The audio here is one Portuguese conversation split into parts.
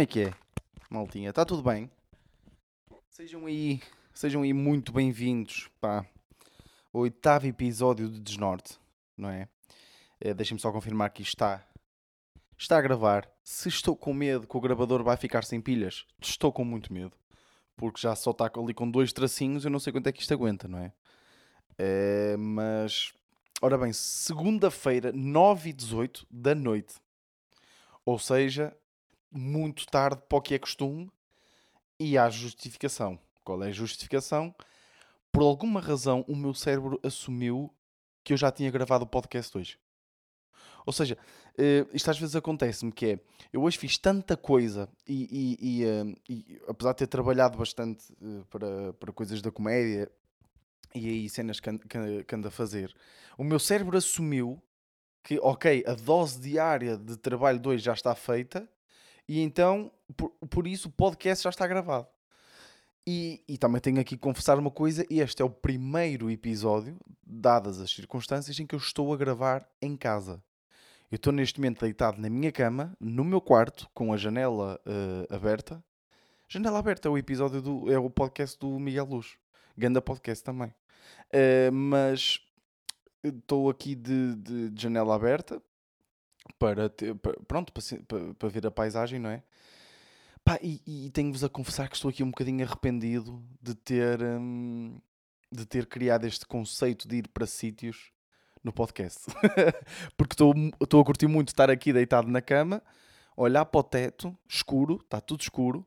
Como é que é, maltinha? Está tudo bem? Sejam aí, sejam aí muito bem-vindos para o oitavo episódio de Desnorte, não é? é Deixem-me só confirmar que está, está a gravar. Se estou com medo que o gravador vai ficar sem pilhas, estou com muito medo. Porque já só está ali com dois tracinhos, eu não sei quanto é que isto aguenta, não é? é mas, ora bem, segunda-feira, 9 e 18 da noite. Ou seja, muito tarde para o que é costume e há justificação. Qual é a justificação? Por alguma razão, o meu cérebro assumiu que eu já tinha gravado o podcast hoje. Ou seja, uh, isto às vezes acontece-me que é, eu hoje fiz tanta coisa e, e, e, uh, e apesar de ter trabalhado bastante uh, para, para coisas da comédia e aí cenas que, que, que ando a fazer, o meu cérebro assumiu que, ok, a dose diária de trabalho de hoje já está feita e então, por, por isso, o podcast já está gravado. E, e, também tenho aqui que confessar uma coisa: este é o primeiro episódio, dadas as circunstâncias, em que eu estou a gravar em casa. Eu estou neste momento deitado na minha cama, no meu quarto, com a janela uh, aberta. Janela aberta é o episódio do. é o podcast do Miguel Luz. Ganda podcast também. Uh, mas estou aqui de, de, de janela aberta, para, ter, para pronto, para, para, ver a paisagem, não é? Pá, e, e tenho-vos a confessar que estou aqui um bocadinho arrependido de ter, hum, de ter criado este conceito de ir para sítios no podcast. Porque estou, a curtir muito estar aqui deitado na cama, olhar para o teto, escuro, está tudo escuro,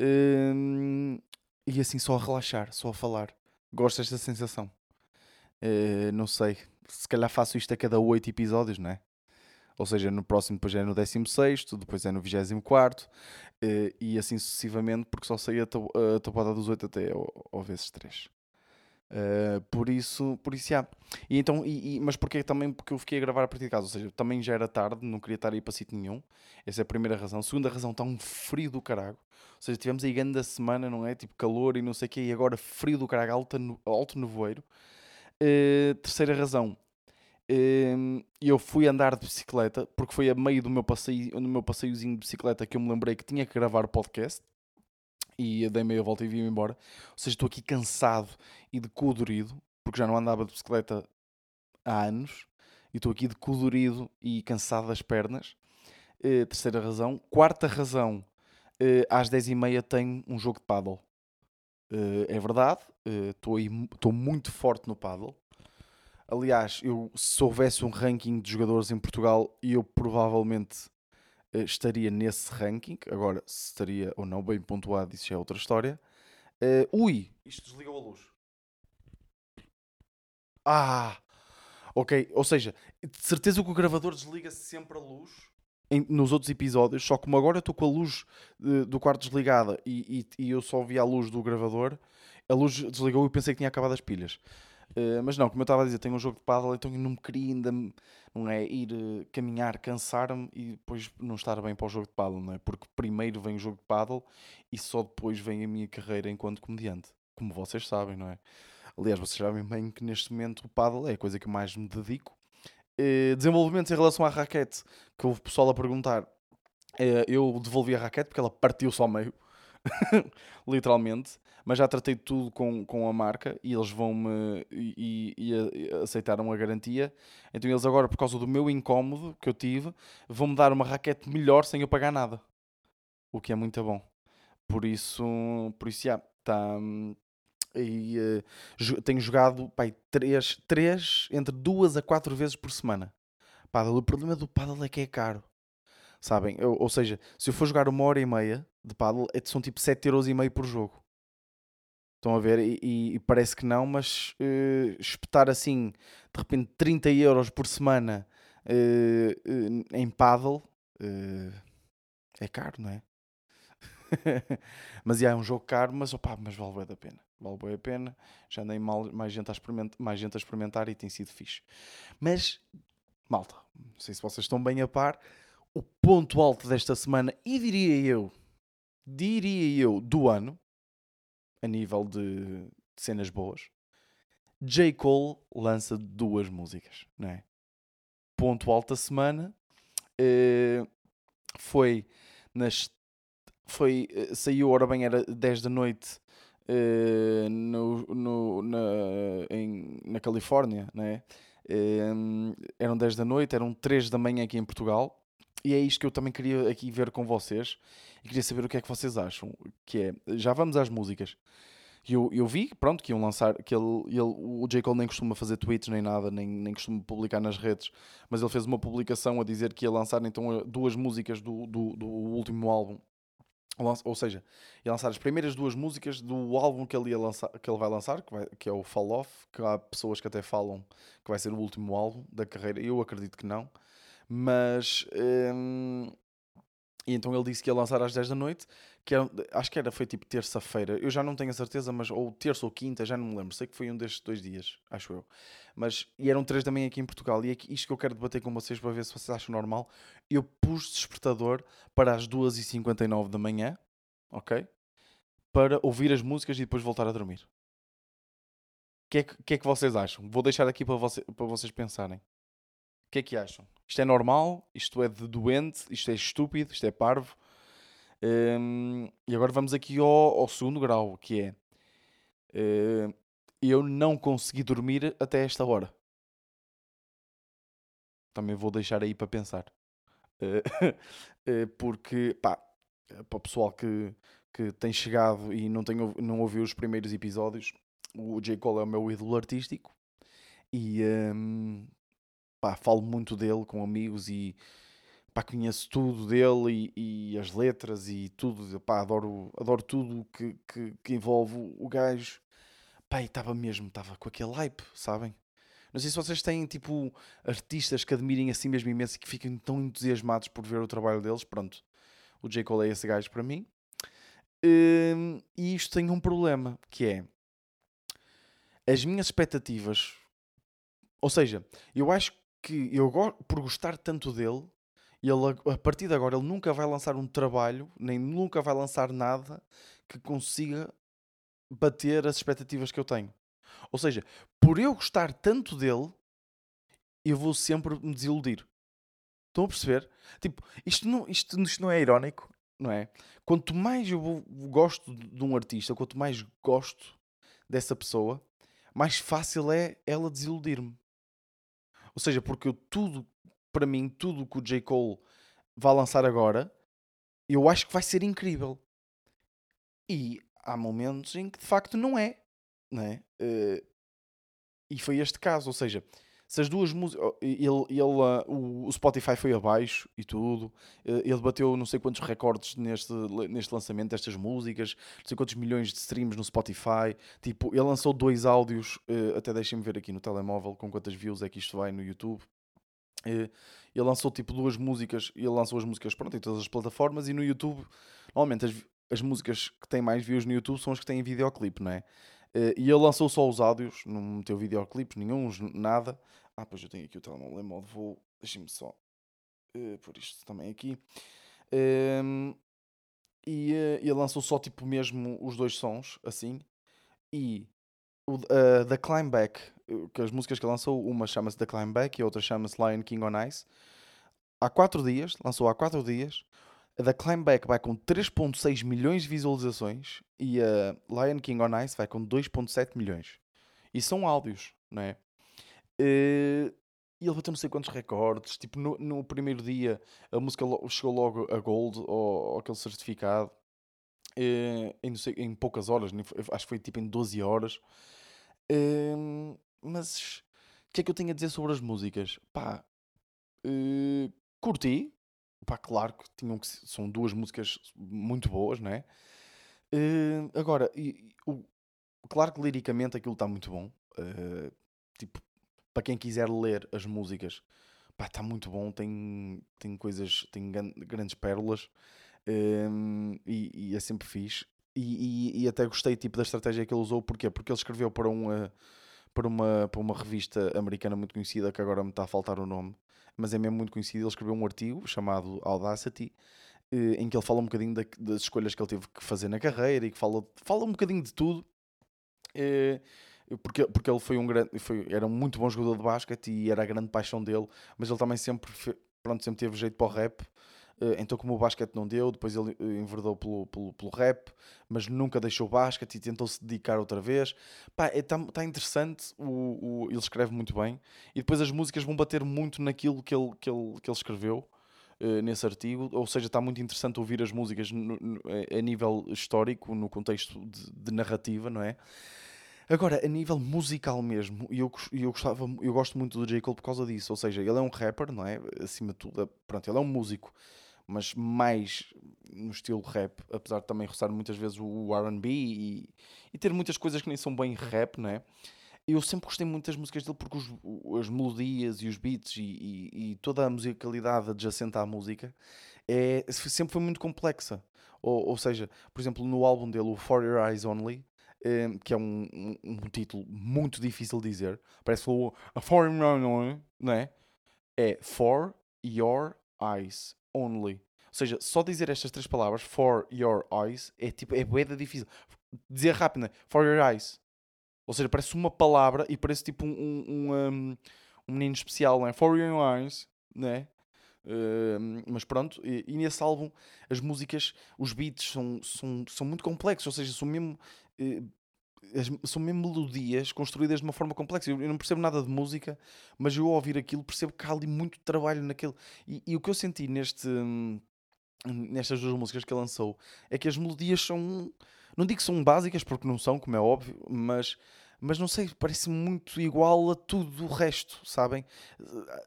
hum, e assim só a relaxar, só a falar. Gosto desta sensação. Uh, não sei, se calhar faço isto a cada oito episódios, não é? Ou seja, no próximo depois é no 16, depois é no 24 eh, e assim sucessivamente, porque só saía a tabuada dos 8 até ao, ao vezes 3. Uh, eh, por isso, por isso, já. E então, e, e, mas porquê também? Porque eu fiquei a gravar a partir de casa, ou seja, também já era tarde, não queria estar aí para sítio nenhum. Essa é a primeira razão. Segunda razão, está um frio do carago. Ou seja, tivemos aí grande semana, não é? Tipo calor e não sei o quê, e agora frio do carago, alto, alto nevoeiro. Uh, terceira razão, e eu fui andar de bicicleta, porque foi a meio do meu passeio, no meu passeiozinho de bicicleta que eu me lembrei que tinha que gravar o podcast. E dei meia volta e vim embora. Ou seja, estou aqui cansado e decodorido, porque já não andava de bicicleta há anos. E estou aqui decodorido e cansado das pernas. Uh, terceira razão. Quarta razão, uh, às 10h30 tenho um jogo de paddle. Uh, é verdade, estou muito forte no paddle. Aliás, eu, se houvesse um ranking de jogadores em Portugal, eu provavelmente uh, estaria nesse ranking. Agora, se estaria ou não bem pontuado, isso já é outra história. Uh, ui, isto desligou a luz. Ah, ok. Ou seja, de certeza que o gravador desliga sempre a luz em, nos outros episódios. Só como agora estou com a luz de, do quarto desligada e, e, e eu só vi a luz do gravador, a luz desligou e eu pensei que tinha acabado as pilhas. Uh, mas não, como eu estava a dizer, tenho um jogo de paddle, então eu não me queria ainda não é, ir uh, caminhar, cansar-me e depois não estar bem para o jogo de paddle, não é? Porque primeiro vem o jogo de paddle e só depois vem a minha carreira enquanto comediante, como vocês sabem, não é? Aliás, vocês sabem bem que neste momento o paddle é a coisa que mais me dedico. Uh, desenvolvimentos em relação à raquete, que houve pessoal a perguntar, eu devolvi a raquete porque ela partiu-se ao meio. literalmente, mas já tratei tudo com, com a marca e eles vão-me e, e, e, aceitaram a garantia. Então eles agora, por causa do meu incómodo que eu tive, vão-me dar uma raquete melhor sem eu pagar nada. O que é muito bom. Por isso, por isso já, tá, e, uh, tenho jogado pai, três, três, entre duas a quatro vezes por semana. Paddle. O problema do paddle é que é caro. Sabem? Eu, ou seja, se eu for jogar uma hora e meia de paddle, é, são tipo 7,5€ por jogo. Estão a ver? E, e, parece que não, mas uh, espetar assim, de repente, 30 euros por semana uh, em paddle é caro, não é? mas yeah, é um jogo caro, mas, opa, mas vale bem a pena. Vale bem a pena. Já andei mal, mais, gente a experimentar, mais gente a experimentar e tem sido fixe. Mas, malta, não sei se vocês estão bem a par o ponto alto desta semana e diria eu, diria eu, do ano, a nível de, cenas boas, J. Cole lança duas músicas, não é? Ponto alto da semana uh, foi nas foi, eh, saiu, ora bem, era 10 da noite uh, no, no, na, em, na Califórnia, né? Uh, eram 10 da noite, eram 3 da manhã aqui em Portugal. E é isto que eu também queria aqui ver com vocês. E queria saber o que é que vocês acham. Que é, já vamos às músicas. Eu, eu vi, pronto, que iam lançar, que ele, ele, o J. Cole nem costuma fazer tweets nem nada, nem, nem costuma publicar nas redes, mas ele fez uma publicação a dizer que ia lançar então duas músicas do, do, do último álbum ou seja, ia lançar as primeiras duas músicas do álbum que ele, ia lançar, que ele vai lançar, que, vai, que é o Fall Off, que há pessoas que até falam que vai ser o último álbum da carreira. Eu acredito que não. Mas. Hum, e então ele disse que ia lançar às 10 da noite, que era, acho que era, foi tipo terça-feira. Eu já não tenho a certeza, mas ou terça ou quinta, já não me lembro. Sei que foi um destes dois dias, acho eu. Mas, e eram 3 da manhã aqui em Portugal. E é isto que eu quero debater com vocês para ver se vocês acham normal. Eu pus despertador para as 2h59 da manhã, ok? Para ouvir as músicas e depois voltar a dormir. O que, é que, que, é que vocês acham? Vou deixar aqui para, você, para vocês pensarem. O que é que acham? Isto é normal? Isto é de doente? Isto é estúpido? Isto é parvo? Um, e agora vamos aqui ao, ao, segundo grau, que é uh, eu não consegui dormir até esta hora. Também vou deixar aí para pensar. Uh, uh, porque, pá, para o pessoal que, que tem chegado e não, tem, não ouviu os primeiros episódios, o J. Cole é o meu ídolo artístico e um, pá, falo muito dele com amigos e pá, conheço tudo dele e, e as letras e tudo, pá, adoro, adoro tudo que, que, que envolve o gajo. Pá, estava mesmo, estava com aquele hype, sabem? Não sei se vocês têm, tipo, artistas que admirem assim mesmo imenso e que fiquem tão entusiasmados por ver o trabalho deles. Pronto, o J. Cole é esse gajo para mim. Hum, e isto tem um problema, que é... As minhas expectativas... Ou seja, eu acho que eu por gostar tanto dele, ele a partir de agora ele nunca vai lançar um trabalho, nem nunca vai lançar nada que consiga bater as expectativas que eu tenho. Ou seja, por eu gostar tanto dele, eu vou sempre me desiludir. Estão a perceber? Tipo, isto não, isto, isto não é irónico, não é? Quanto mais eu gosto de um artista, quanto mais gosto dessa pessoa, mais fácil é ela desiludir-me. Ou seja, porque eu tudo, para mim, tudo que o J. Cole vai lançar agora, eu acho que vai ser incrível. E há momentos em que de facto não é. Não é? Uh, e foi este caso, ou seja, se as duas músicas. Ele, ele, uh, o Spotify foi abaixo e tudo. Uh, ele bateu não sei quantos recordes neste, neste lançamento destas músicas, não sei quantos milhões de streams no Spotify. Tipo, ele lançou dois áudios, uh, até deixem-me ver aqui no telemóvel com quantas views é que isto vai no YouTube. ele lançou tipo duas músicas, ele lançou as músicas pronto, em todas as plataformas e no YouTube, normalmente as, as músicas que têm mais views no YouTube são as que têm videoclipe, não é? Uh, e ele lançou só os áudios, não meteu videoclipes nenhum, nada. Ah, pois eu tenho aqui o telemóvel, vou. Deixem-me só uh, por isto também aqui. Um, ehm, e uh, ele lançou só tipo mesmo os dois sons, assim. E o uh, The Climb Back, que as músicas que ele lançou, uma chama-se The Climb Back e a outra chama-se Lion King on Ice. Há quatro dias, lançou há quatro dias. A The Climb Back vai com 3.6 milhões de visualizações e a Lion King on Ice vai com 2.7 milhões. E são áudios, não é? Uh, e ele bateu não sei quantos recordes. Tipo, no, no primeiro dia a música chegou logo a Gold, ou, ou aquele certificado. Uh, em, sei, em, poucas horas, acho que foi tipo em 12 horas. Uh, mas o que é que eu tenho a dizer sobre as músicas? Pá, curti, Pá, claro que tinham que são duas músicas muito boas, não é? Uh, agora, e, o, claro que liricamente aquilo está muito bom. Uh, tipo, para quem quiser ler as músicas, pá, está muito bom. Tem, tem coisas, tem grandes pérolas uh, e, e, é sempre fixe. E, e, e, até gostei tipo, da estratégia que ele usou, porquê? Porque ele escreveu para uma, para, uma, para uma revista americana muito conhecida que agora me está a faltar o nome mas é mesmo muito conhecido. Ele escreveu um artigo chamado Audacity, eh, em que ele fala um bocadinho das escolhas que ele teve que fazer na carreira e que fala, fala um bocadinho de tudo. Eh, porque, porque ele foi um grande, foi, era um muito bom jogador de basquete e era a grande paixão dele, mas ele também sempre, pronto, sempre teve jeito para o rap. Uh, então, como o basquete não deu, depois ele uh, enverdou pelo, pelo, pelo, rap, mas nunca deixou o basquete e tentou-se dedicar outra vez. Pá, está é, tá interessante, o, o, ele escreve muito bem e depois as músicas vão bater muito naquilo que ele, que ele, que ele escreveu. Uh, nesse artigo, ou seja, está muito interessante ouvir as músicas no, no, a nível histórico, no contexto de, de narrativa, não é? Agora, a nível musical mesmo, eu, eu, gostava, eu gosto muito do J. Cole por causa disso. Ou seja, ele é um rapper, não é? Acima de tudo, pronto, ele é um músico, mas mais no estilo rap, apesar de também roçar muitas vezes o RB e, e ter muitas coisas que nem são bem rap, não é? Eu sempre gostei muito das músicas dele porque os, as melodias e os beats e, e, e, toda a musicalidade adjacente à música é, sempre foi muito complexa. Ou, ou seja, por exemplo, no álbum dele, o For Your Eyes Only, um, que é um, um, um, título muito difícil de dizer. Parece que falou a for não é? É For Your Eyes Only. Ou seja, só dizer estas três palavras, For Your Eyes, é tipo, é boeda difícil. Dizer rápido, né? For Your Eyes. Ou seja, parece uma palavra e parece tipo um, um, um, um menino especial, né? For Your Eyes, né? Uh, mas pronto, e, e, nesse álbum as músicas, os beats são, são, são muito complexos, ou seja, são mesmo eh, são mesmo melodias construídas de uma forma complexa. Eu, não percebo nada de música, mas eu ao ouvir aquilo percebo que há ali muito trabalho naquele. E, e o que eu senti neste, nestas duas músicas que ele lançou é que as melodias são. Não digo que são básicas, porque não são, como é óbvio, mas, mas não sei, parece muito igual a tudo o resto, sabem?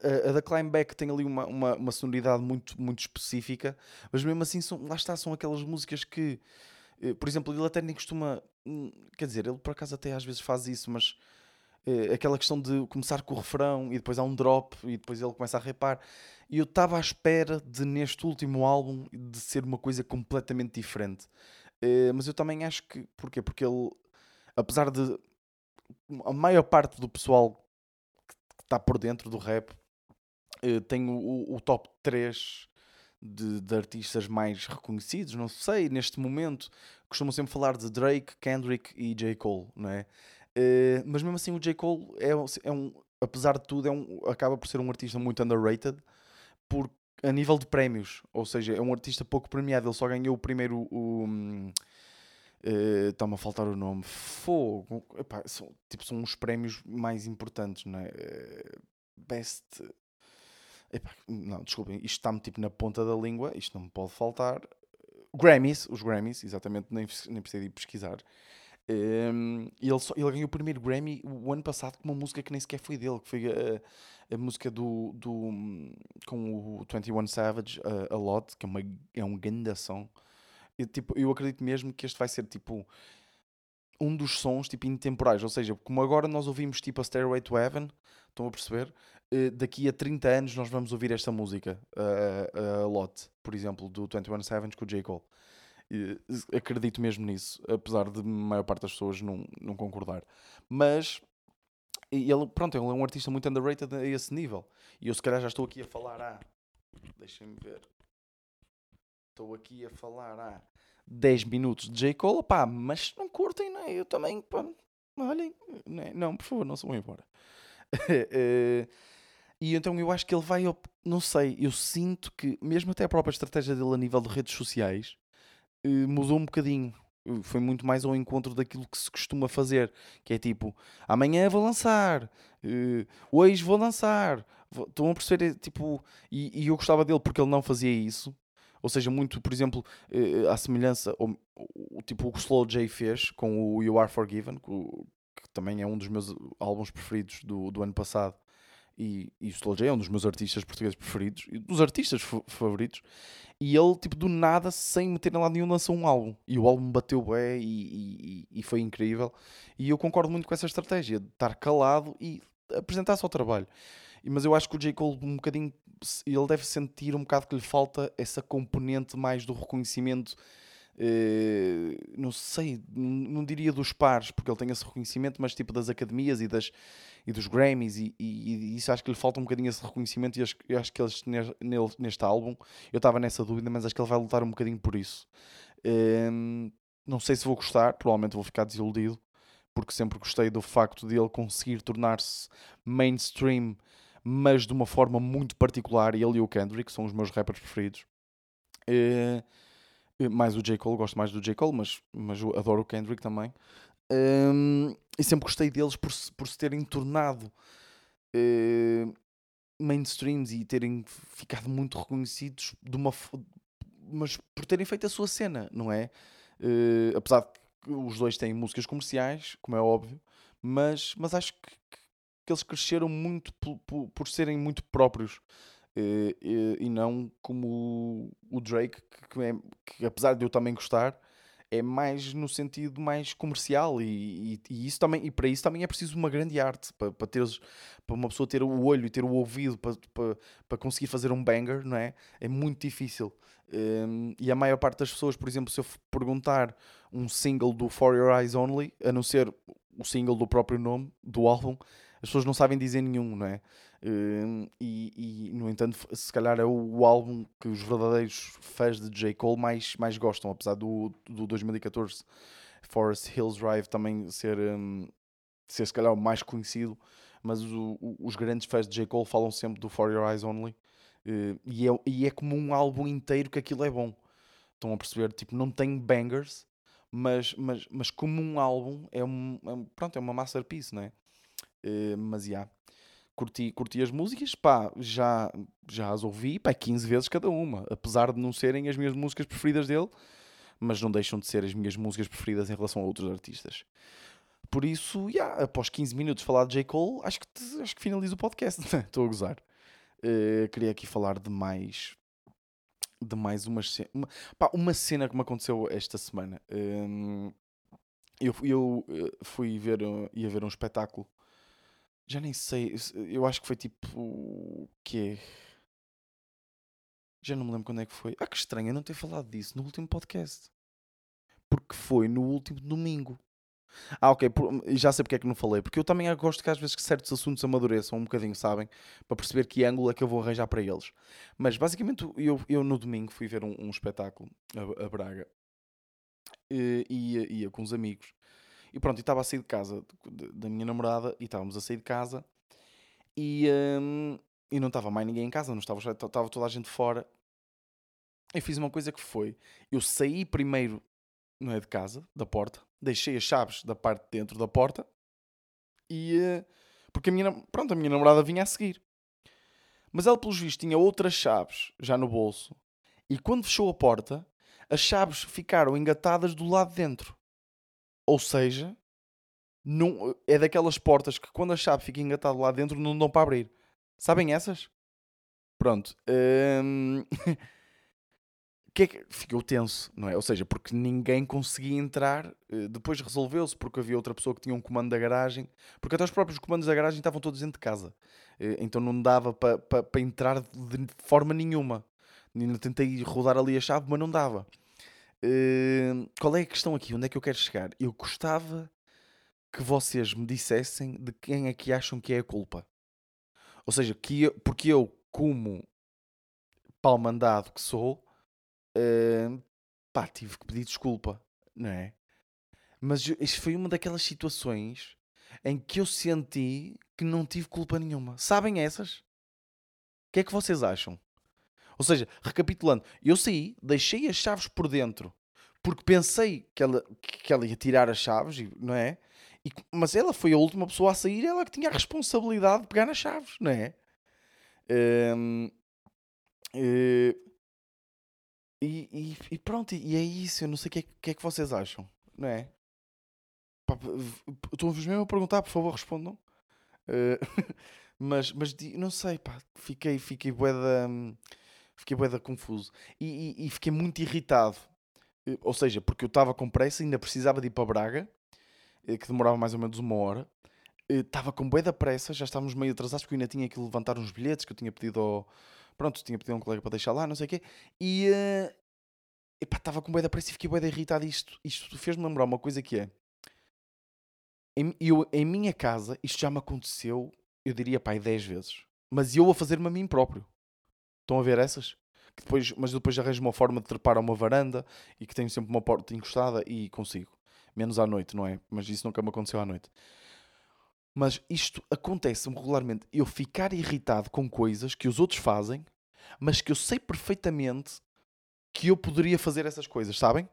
A, a da Climbback tem ali uma, uma, uma sonoridade muito, muito específica, mas mesmo assim, são, lá está, são aquelas músicas que por exemplo, ele até nem costuma. Hum, quer dizer, ele por acaso até às vezes faz isso, mas uh, aquela questão de começar com o refrão e depois há um drop e depois ele começa a repar. E eu estava à espera de, neste último álbum, de ser uma coisa completamente diferente. Uh, mas eu também acho que. Porquê? Porque ele, apesar de. A maior parte do pessoal que está por dentro do rap uh, tem o, o top 3 de, de, artistas mais reconhecidos, não sei, neste momento costumam sempre falar de Drake, Kendrick e J. Cole, não é? Uh, mas mesmo assim o J. Cole é, é, um, apesar de tudo, é um, acaba por ser um artista muito underrated por, a nível de prémios, ou seja, é um artista pouco premiado, ele só ganhou o primeiro. O, um, Uh, Está-me a faltar o nome. Fogo. Epá, são, tipo, são os prémios mais importantes, não é? Uh, best Epá, não, desculpem, isto está-me tipo na ponta da língua, isto não me pode faltar. Grammys, os Grammys, exatamente, nem, nem precisei de pesquisar. Um, ele, só, ele ganhou o primeiro Grammy o ano passado com uma música que nem sequer foi dele, que foi a, a música do, do com o 21 Savage, a, a Lot, que é, uma, é um grande som. Eu, tipo, eu acredito mesmo que este vai ser tipo um dos sons tipo intemporais, ou seja, como agora nós ouvimos tipo a Stairway to Heaven, estão a perceber? Eh, daqui a 30 anos nós vamos ouvir esta música, a, a Lot, por exemplo, do 21 Savage com o J. Cole. acredito mesmo nisso, apesar de a maior parte das pessoas não, não concordar. Mas ele, pronto, ele é um artista muito underrated a esse nível. E eu se calhar já estou aqui a falar há. Deixem-me ver. Estou aqui a falar há 10 minutos de J. Cole, pá, mas não curtem, não é? Eu também, pá, olhem, é? não por favor, não se vão embora. E então eu acho que ele vai, não sei, eu sinto que mesmo até a própria estratégia dele a nível de redes sociais eh, mudou um bocadinho. Eh, foi muito mais ao encontro daquilo que se costuma fazer, que é tipo, amanhã vou lançar, uh, hoje vou lançar. Estão a perceber? Tipo, e, e, eu gostava dele porque ele não fazia isso. Ou seja, muito, por exemplo, uh, à semelhança, ou, o, tipo o que o Slow J fez com o You Are Forgiven, que, que também é um dos meus álbuns preferidos do, do ano passado e, e o Slow é um dos meus artistas portugueses preferidos, dos artistas favoritos, e ele, tipo, do nada, sem meter lá nenhum, lançou um álbum. E o álbum bateu bem e, e, e, foi incrível. E eu concordo muito com essa estratégia, de estar calado e apresentar só o trabalho. Mas eu acho que o J. Cole, um bocadinho, ele deve sentir um bocado que lhe falta essa componente mais do reconhecimento não sei, não diria dos pares, porque ele tem esse reconhecimento, mas tipo das academias e, das, e dos Grammys, e, e, e isso acho que lhe falta um bocadinho esse reconhecimento. E acho, acho que eles, nele, neste álbum, eu estava nessa dúvida, mas acho que ele vai lutar um bocadinho por isso. Uh, não sei se vou gostar, provavelmente vou ficar desiludido, porque sempre gostei do facto de ele conseguir tornar-se mainstream, mas de uma forma muito particular. Ele e o Kendrick são os meus rappers preferidos. Uh, mais o J. Cole, gosto mais do J. Cole, mas, mas adoro o Kendrick também. Um, e sempre gostei deles por, por se terem tornado uh, mainstreams e terem ficado muito reconhecidos de uma mas por terem feito a sua cena, não é? Uh, apesar de que os dois têm músicas comerciais, como é óbvio, mas, mas acho que, que eles cresceram muito por, por, por serem muito próprios. Uh, e não como o Drake, que, que, é, que apesar de eu também gostar, é mais no sentido mais comercial e, e, e, isso também, e para isso também é preciso uma grande arte para, para, teres, para uma pessoa ter o olho e ter o ouvido para, para, para conseguir fazer um banger, não é? É muito difícil. Um, e a maior parte das pessoas, por exemplo, se eu perguntar um single do For Your Eyes Only, a não ser o single do próprio nome do álbum, as pessoas não sabem dizer nenhum, não é? Uh, e, e, no entanto, se calhar é o, álbum que os verdadeiros fãs de J. Cole mais, mais gostam, apesar do, do 2014 Forest Hills Drive também ser, um, ser se calhar o mais conhecido, mas o, o, os grandes fãs de J. Cole falam sempre do For Your Eyes Only. Uh, e, é, e é como um álbum inteiro que aquilo é bom. Estão a perceber? Tipo, não tem bangers, mas, mas, mas como um álbum é, um, é, pronto, é uma masterpiece, não é? Uh, mas, já. Yeah curti, curti as músicas, pá, já, já as ouvi, pá, 15 vezes cada uma, apesar de não serem as minhas músicas preferidas dele, mas não deixam de ser as minhas músicas preferidas em relação a outros artistas. Por isso, yeah, após 15 minutos de falar de J. Cole, acho que, acho que finalizo o podcast. Estou a gozar. Uh, queria aqui falar de mais. De mais uma, pá, uma cena que me aconteceu esta semana. Um, eu, eu eh, fui ver, ia ver um espetáculo já nem sei. Eu acho que foi tipo. O quê? Já não me lembro quando é que foi. Ah, que estranho eu não ter falado disso no último podcast. Porque foi no último domingo. Ah, ok. Por, já sei porque é que não falei. Porque eu também gosto que às vezes que certos assuntos amadureçam um bocadinho, sabem? Para perceber que ângulo é que eu vou arranjar para eles. Mas basicamente eu, eu no domingo fui ver um, um espetáculo a, a Braga. E ia, ia com os amigos. E pronto, e estava a sair de casa da minha namorada e estávamos a sair de casa e, um, e não estava mais ninguém em casa, não estava, estava toda a gente fora. Eu fiz uma coisa que foi: eu saí primeiro, não é de casa, da porta, deixei as chaves da parte de dentro da porta e. Uh, porque a minha, pronto, a minha namorada vinha a seguir. Mas ela, pelos vistos, tinha outras chaves já no bolso. E quando fechou a porta, as chaves ficaram engatadas do lado de dentro. Ou seja, não, é daquelas portas que quando a chave fica engatada lá dentro não dão para abrir. Sabem essas? Pronto. Hum... que é que ficou tenso, não é? Ou seja, porque ninguém conseguia entrar, eh, depois resolveu-se porque havia outra pessoa que tinha um comando da garagem, porque até os próprios comandos da garagem estavam todos dentro de casa, eh, então não dava para pa, pa entrar de forma nenhuma. Tentei rodar ali a chave, mas não dava. Uh, qual é a questão aqui? Onde é que eu quero chegar? Eu gostava que vocês me dissessem de quem é que acham que é a culpa. Ou seja, que eu, porque eu, como palmandado que sou, uh, pá, tive que pedir desculpa, não é? Mas isto foi uma daquelas situações em que eu senti que não tive culpa nenhuma. Sabem essas? O que é que vocês acham? Ou seja, recapitulando, eu saí, deixei as chaves por dentro, porque pensei que ela, que ela ia tirar as chaves, não é? E, mas ela foi a última pessoa a sair, ela que tinha a responsabilidade de pegar nas chaves, não é? Um, uh, e, e, e, pronto, e é isso. Eu não sei o que, é, que, é que vocês acham, não é? Estou-vos mesmo a perguntar, por favor, respondam. Uh, mas, mas não sei, pá, fiquei, fiquei bué da. Fiquei bué confuso. E, e, e, fiquei muito irritado. Eh, ou seja, porque eu estava com pressa, ainda precisava de ir para Braga, eh, que demorava mais ou menos uma hora. Eh, estava com bué pressa, já estávamos meio atrasados, porque eu ainda tinha que levantar uns bilhetes que eu tinha pedido ao... Pronto, tinha pedido a um colega para deixar lá, não sei o quê. E... Uh... Epá, estava com bué pressa e fiquei bué irritado. Isto, isto fez-me lembrar uma coisa que é... Em, eu, em minha casa, isto já me aconteceu, eu diria, pai, 10 vezes. Mas eu a fazer-me a mim próprio. Estão a ver essas? Que depois, mas depois arranjo uma forma de trepar a uma varanda e que tenho sempre uma porta encostada e consigo. Menos à noite, não é? Mas isso nunca me aconteceu à noite. Mas isto acontece-me regularmente. Eu ficar irritado com coisas que os outros fazem, mas que eu sei perfeitamente que eu poderia fazer essas coisas, sabem?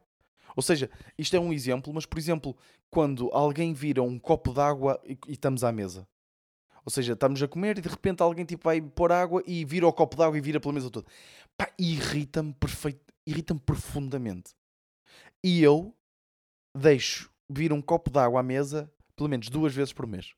Ou seja, isto é um exemplo, mas por exemplo, quando alguém vira um copo d'água e, e estamos à mesa. Ou seja, estamos a comer e de repente alguém tipo, vai pôr água e vira o copo d'água e vira pela mesa toda. Pá, irrita-me perfeito, irrita-me profundamente. E eu deixo vir um copo d'água à mesa pelo menos duas vezes por mês.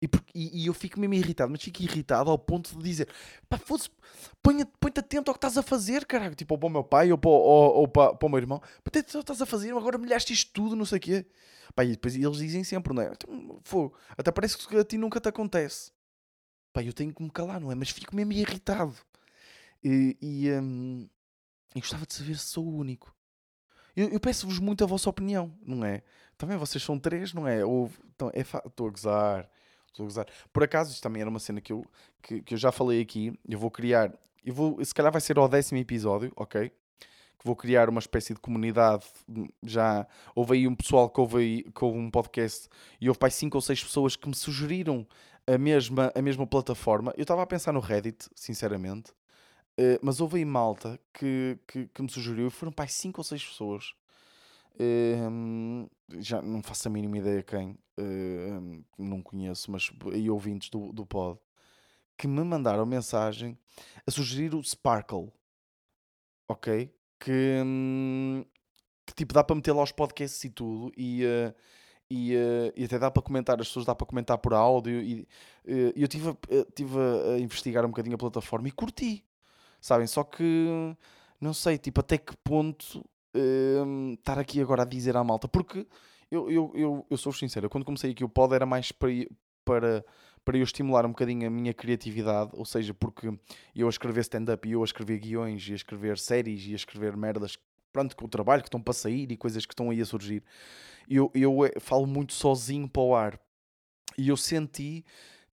E, e, e, eu fico mesmo irritado, mas fico irritado ao ponto de dizer: pá, põe-te põe atento ao que estás a fazer, caralho. Tipo, ou para o meu pai ou para, ou, ou para, para o meu irmão, põe-te que estás a fazer, agora molhaste isto tudo, não sei o quê. Pá, e depois eles dizem sempre, não é? Então, até parece que a ti nunca te acontece. Pá, eu tenho que me calar, não é? Mas fico mesmo irritado. E, e, um, e gostava de saber se sou o único. Eu, eu peço-vos muito a vossa opinião, não é? Também vocês são três, não é? Ou, então, é Estou a gozar. Estou a gozar. Por acaso, isto também era uma cena que eu, que, que eu já falei aqui. Eu vou criar. Eu vou, se calhar vai ser ao décimo episódio, ok? Que vou criar uma espécie de comunidade. Já houve aí um pessoal que houve, aí, que houve um podcast e houve pai cinco ou seis pessoas que me sugeriram a mesma, a mesma plataforma. Eu estava a pensar no Reddit, sinceramente. Uh, mas houve aí malta que, que, que me sugeriu. Foram pai cinco ou seis pessoas Uh, já não faço a mínima ideia quem, uh, não conheço, mas aí ouvintes do, do pod que me mandaram mensagem a sugerir o Sparkle, ok? Que, um, que tipo dá para meter lá os podcasts e tudo, e, uh, e, uh, e até dá para comentar, as pessoas dá para comentar por áudio. E uh, eu estive a, tive a investigar um bocadinho a plataforma e curti, sabem? Só que não sei, tipo, até que ponto Hum, estar aqui agora a dizer à malta, porque eu, eu, eu, eu sou sincero, quando comecei aqui o pod era mais para, para, para eu estimular um bocadinho a minha criatividade, ou seja, porque eu a escrever stand-up e eu a escrever guiões e a escrever séries e a escrever merdas, pronto, com o trabalho que estão para sair e coisas que estão aí a surgir, eu, eu eh, falo muito sozinho para o ar e eu senti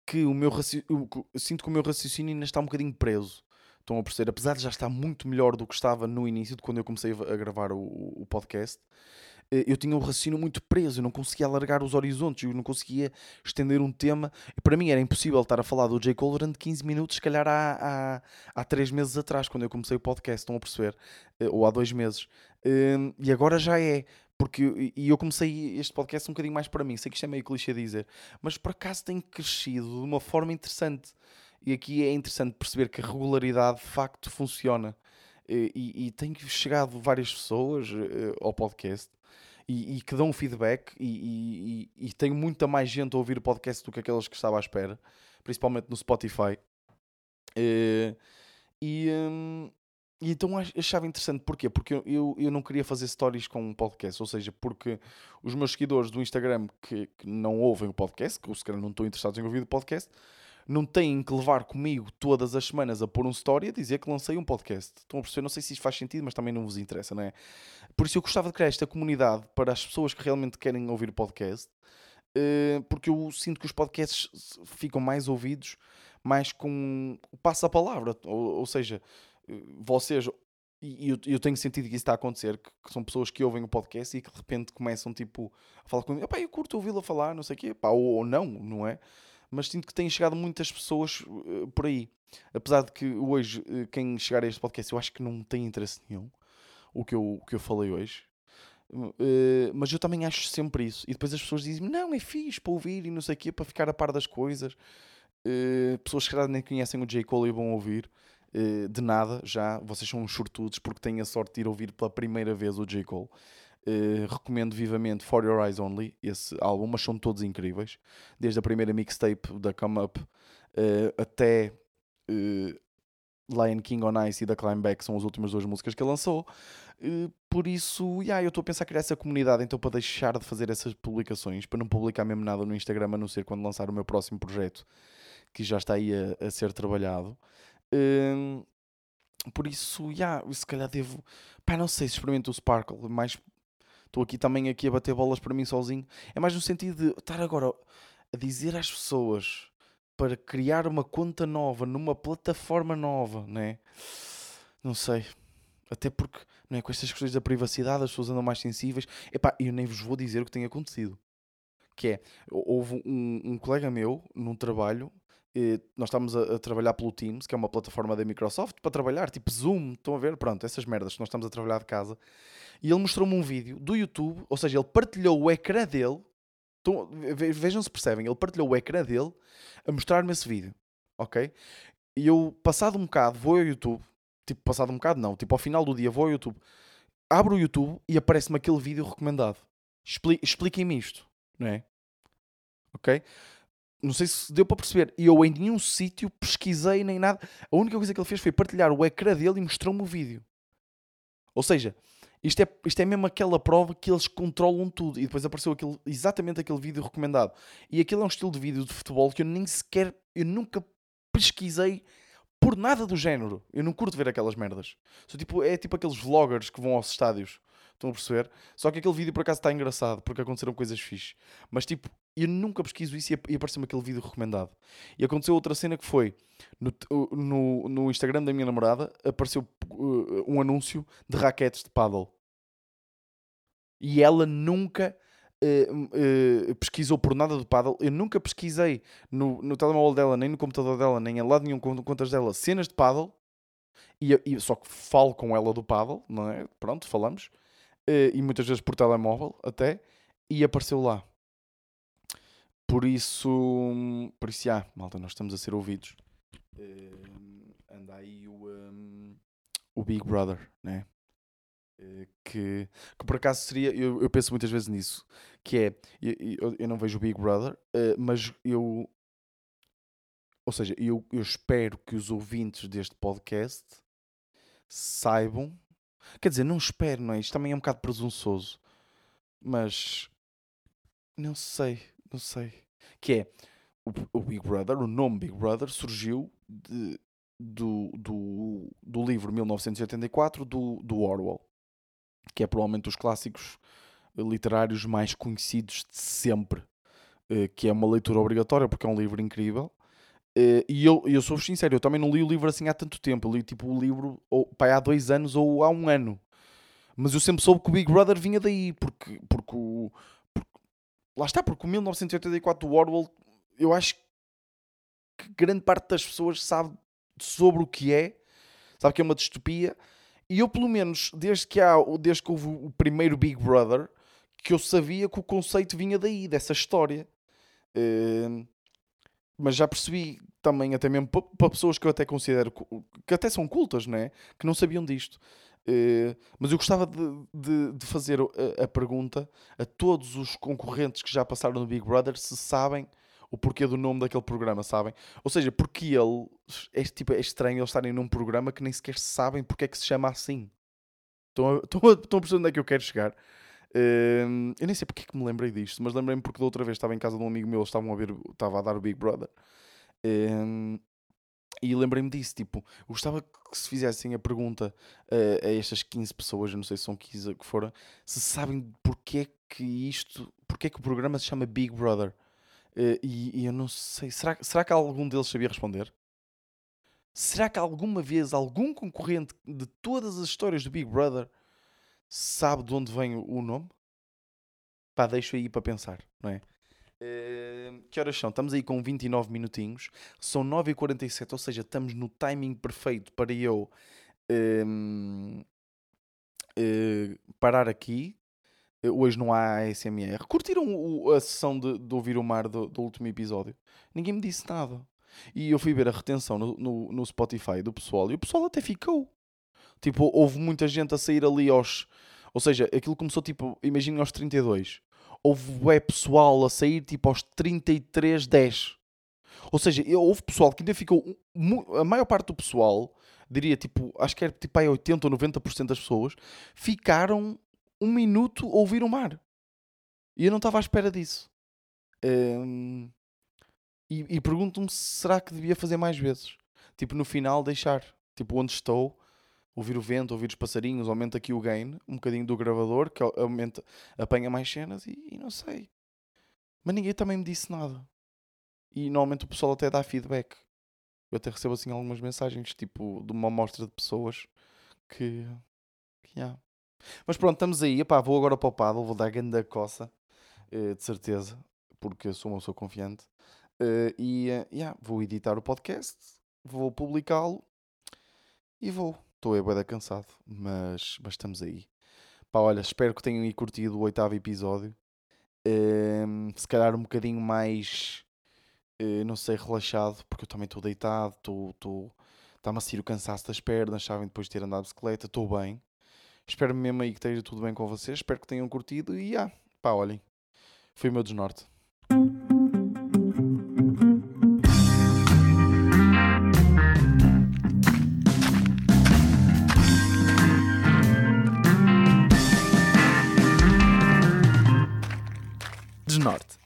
que o meu raciocínio, sinto que o meu raciocínio ainda está um bocadinho preso. Estão a perceber? Apesar de já estar muito melhor do que estava no início, de quando eu comecei a gravar o, o podcast, eh, eu tinha o um raciocínio muito preso, eu não conseguia alargar os horizontes, eu não conseguia estender um tema. Para mim era impossível estar a falar do J. Cole durante 15 minutos, se calhar há, há, há 3 meses atrás, quando eu comecei o podcast, estão a perceber? Eh, ou há 2 meses. Hum, e agora já é. Porque, e eu comecei este podcast um bocadinho mais para mim, sei que isto é meio clichê dizer, mas por acaso tem crescido de uma forma interessante. E aqui é interessante perceber que a regularidade de facto funciona. E, e, e tenho chegado várias pessoas uh, ao podcast e, e, que dão feedback e, e, tenho muita mais gente a ouvir o podcast do que aquelas que estava à espera, principalmente no Spotify. Uh, e, um, e então achava interessante, porquê? Porque eu, eu, eu, não queria fazer stories com um podcast, ou seja, porque os meus seguidores do Instagram que, que não ouvem o podcast, que se calhar não estão interessados em ouvir o podcast, não têm que levar comigo todas as semanas a pôr um story a dizer que lancei um podcast. Estão a perceber? Não sei se isto faz sentido, mas também não vos interessa, não é? Por isso eu gostava de criar esta comunidade para as pessoas que realmente querem ouvir o podcast, eh, porque eu sinto que os podcasts ficam mais ouvidos, mais com o passo-a-palavra. Ou, ou seja, eh, vocês e eu, tenho sentido que isso está a acontecer, que, são pessoas que ouvem o podcast e que de repente começam tipo a falar comigo, eu curto ouvi-lo a falar, não sei o quê, pá, ou, ou, não, não é? Mas sinto que têm chegado muitas pessoas uh, por aí. Apesar de que hoje, uh, quem chegar a este podcast, eu acho que não tem interesse nenhum, o que eu, o que eu falei hoje. Uh, mas eu também acho sempre isso. E depois as pessoas dizem não, é fixe para ouvir e não sei o quê, para ficar a par das coisas. pessoas que nem conhecem o J. Cole e vão ouvir. de nada, já. Vocês são uns sortudos porque têm a sorte de ir ouvir pela primeira vez o J. Cole. Uh, recomendo vivamente For Your Eyes Only, esse álbum, mas são todos incríveis. Desde a primeira mixtape da Come Up uh, até uh, Lion King on Ice e da Climbback são as últimas duas músicas que ele lançou. por isso, yeah, eu estou a pensar criar essa comunidade então para deixar de fazer essas publicações, para não publicar mesmo nada no Instagram, a não ser quando lançar o meu próximo projeto que já está aí a, a ser trabalhado. por isso, yeah, se calhar devo. Pá, não sei se experimento o Sparkle, mais estou aqui também aqui a bater bolas para mim sozinho. É mais no sentido de estar agora a dizer às pessoas para criar uma conta nova numa plataforma nova, né? Não sei. Até porque, não é? Com estas questões da privacidade, as pessoas andam mais sensíveis. Epá, eu nem vos vou dizer o que tem acontecido. Que é, houve um, um colega meu num trabalho nós estamos a, a, trabalhar pelo Teams, que é uma plataforma da Microsoft, para trabalhar, tipo Zoom, estão a ver? Pronto, essas merdas que nós estamos a trabalhar de casa. E ele mostrou-me um vídeo do YouTube, ou seja, ele partilhou o ecrã dele. Vejam se percebem, ele partilhou o ecrã dele a mostrar-me esse vídeo, ok? E eu, passado um bocado, vou ao YouTube, tipo, passado um bocado, não, tipo, ao final do dia, vou ao YouTube, abro o YouTube e aparece-me aquele vídeo recomendado. Expli Expliquem-me isto, não é? Ok? Não sei se deu para perceber. E eu em nenhum sítio pesquisei nem nada. A única coisa que ele fez foi partilhar o ecrã dele e mostrou-me o vídeo. Ou seja, isto é, isto é mesmo aquela prova que eles controlam tudo. E depois apareceu aquele, exatamente aquele vídeo recomendado. E aquele é um estilo de vídeo de futebol que eu nem sequer, eu nunca pesquisei por nada do género. Eu não curto ver aquelas merdas. Sou tipo, é tipo aqueles vloggers que vão aos estádios. Estão a perceber? Só que aquele vídeo por acaso está engraçado porque aconteceram coisas fixe. Mas tipo, eu nunca pesquiso isso e apareceu-me aquele vídeo recomendado. E aconteceu outra cena que foi no, no, no Instagram da minha namorada apareceu uh, um anúncio de raquetes de paddle. E ela nunca uh, uh, pesquisou por nada do paddle. Eu nunca pesquisei no, no telemóvel dela, nem no computador dela, nem a lado nenhum com contas dela, cenas de paddle. E, e, só que falo com ela do paddle, não é? Pronto, falamos. Uh, e muitas vezes por telemóvel até. E apareceu lá. Por isso, por isso, já, malta, nós estamos a ser ouvidos. Uh, anda aí o, um, o Big Brother, né? Uh, que, que por acaso seria, eu, eu penso muitas vezes nisso, que é, eu, eu não vejo o Big Brother, uh, mas eu, ou seja, eu, eu espero que os ouvintes deste podcast saibam, quer dizer, não espero, não é? Isto também é um bocado presunçoso, mas não sei, não sei. Que é o, o Big Brother, o nome Big Brother surgiu de, do, do, do livro 1984 do, do Orwell, que é provavelmente dos clássicos literários mais conhecidos de sempre, eh, que é uma leitura obrigatória porque é um livro incrível. Eh, e eu, eu sou sincero, eu também não li o livro assim há tanto tempo. Eu li tipo o livro ou, pai, há dois anos ou há um ano. Mas eu sempre soube que o Big Brother vinha daí, porque, porque o, Lá está, porque o 1984 do Orwell, eu acho que grande parte das pessoas sabe sobre o que é, sabe que é uma distopia. E eu, pelo menos, desde que, há, desde que houve o primeiro Big Brother, que eu sabia que o conceito vinha daí, dessa história. Uh, mas já percebi também, até mesmo para pessoas que eu até considero que até são cultas, não é? Que não sabiam disto. Uh, mas eu gostava de, de, de fazer a, a, pergunta a todos os concorrentes que já passaram no Big Brother se sabem o porquê do nome daquele programa, sabem? Ou seja, porque ele é, tipo, é estranho eles estarem num programa que nem sequer sabem porque é que se chama assim. Estão a, estão a, estão a perceber onde é que eu quero chegar? Eu nem sei porque é que me lembrei disto, mas lembrei-me porque da outra vez estava em casa de um amigo meu, eles estavam a ver, estava a dar o Big Brother. E lembrei-me disso, tipo, gostava que se fizessem a pergunta uh, a estas 15 pessoas, eu não sei se são 15 que foram, se sabem porque é que isto, porque é que o programa se chama Big Brother. Uh, e, e, eu não sei, será, será que algum deles sabia responder? Será que alguma vez algum concorrente de todas as histórias do Big Brother sabe de onde vem o nome? Pá, deixo aí para pensar, não é? Uh, que horas são? Estamos aí com 29 minutinhos. São 9h47, ou seja, estamos no timing perfeito para eu uh, uh, parar aqui. Hoje não há ASMR. Curtiram o, a sessão de, de, ouvir o mar do, do, último episódio? Ninguém me disse nada. E eu fui ver a retenção no, no, no Spotify do pessoal e o pessoal até ficou. Tipo, houve muita gente a sair ali aos. Ou seja, aquilo começou tipo, imaginem aos 32 houve pessoal a sair tipo aos 33, 10. Ou seja, houve pessoal que ainda ficou. A maior parte do pessoal, diria tipo, acho que era tipo aí 80 ou 90% das pessoas, ficaram um minuto a ouvir o mar. E eu não estava à espera disso. Um, e, e pergunto-me se será que devia fazer mais vezes. Tipo, no final, deixar. Tipo, onde estou, ouvir o vento, ouvir os passarinhos, aumenta aqui o gain, um bocadinho do gravador, que aumenta, apanha mais cenas e, e, não sei. Mas ninguém também me disse nada. E normalmente o pessoal até dá feedback. Eu até recebo assim algumas mensagens, tipo, de uma amostra de pessoas que. que yeah. Mas pronto, estamos aí. Epá, vou agora para o paddle, vou dar grande coça, eh, de certeza, porque sou uma pessoa confiante. Uh, e uh, yeah, vou editar o podcast, vou publicá-lo e vou. Estou é boeda cansado, mas, mas estamos aí. Pá, olha, espero que tenham curtido o oitavo episódio. Uh, se calhar um bocadinho mais, uh, não sei, relaxado, porque eu também estou deitado, estou. Está-me a sair o cansaço das pernas, sabem, depois de ter andado de bicicleta, estou bem. Espero mesmo aí que esteja tudo bem com vocês, espero que tenham curtido e, ah, pá, olhem, foi o meu desnorte. annat.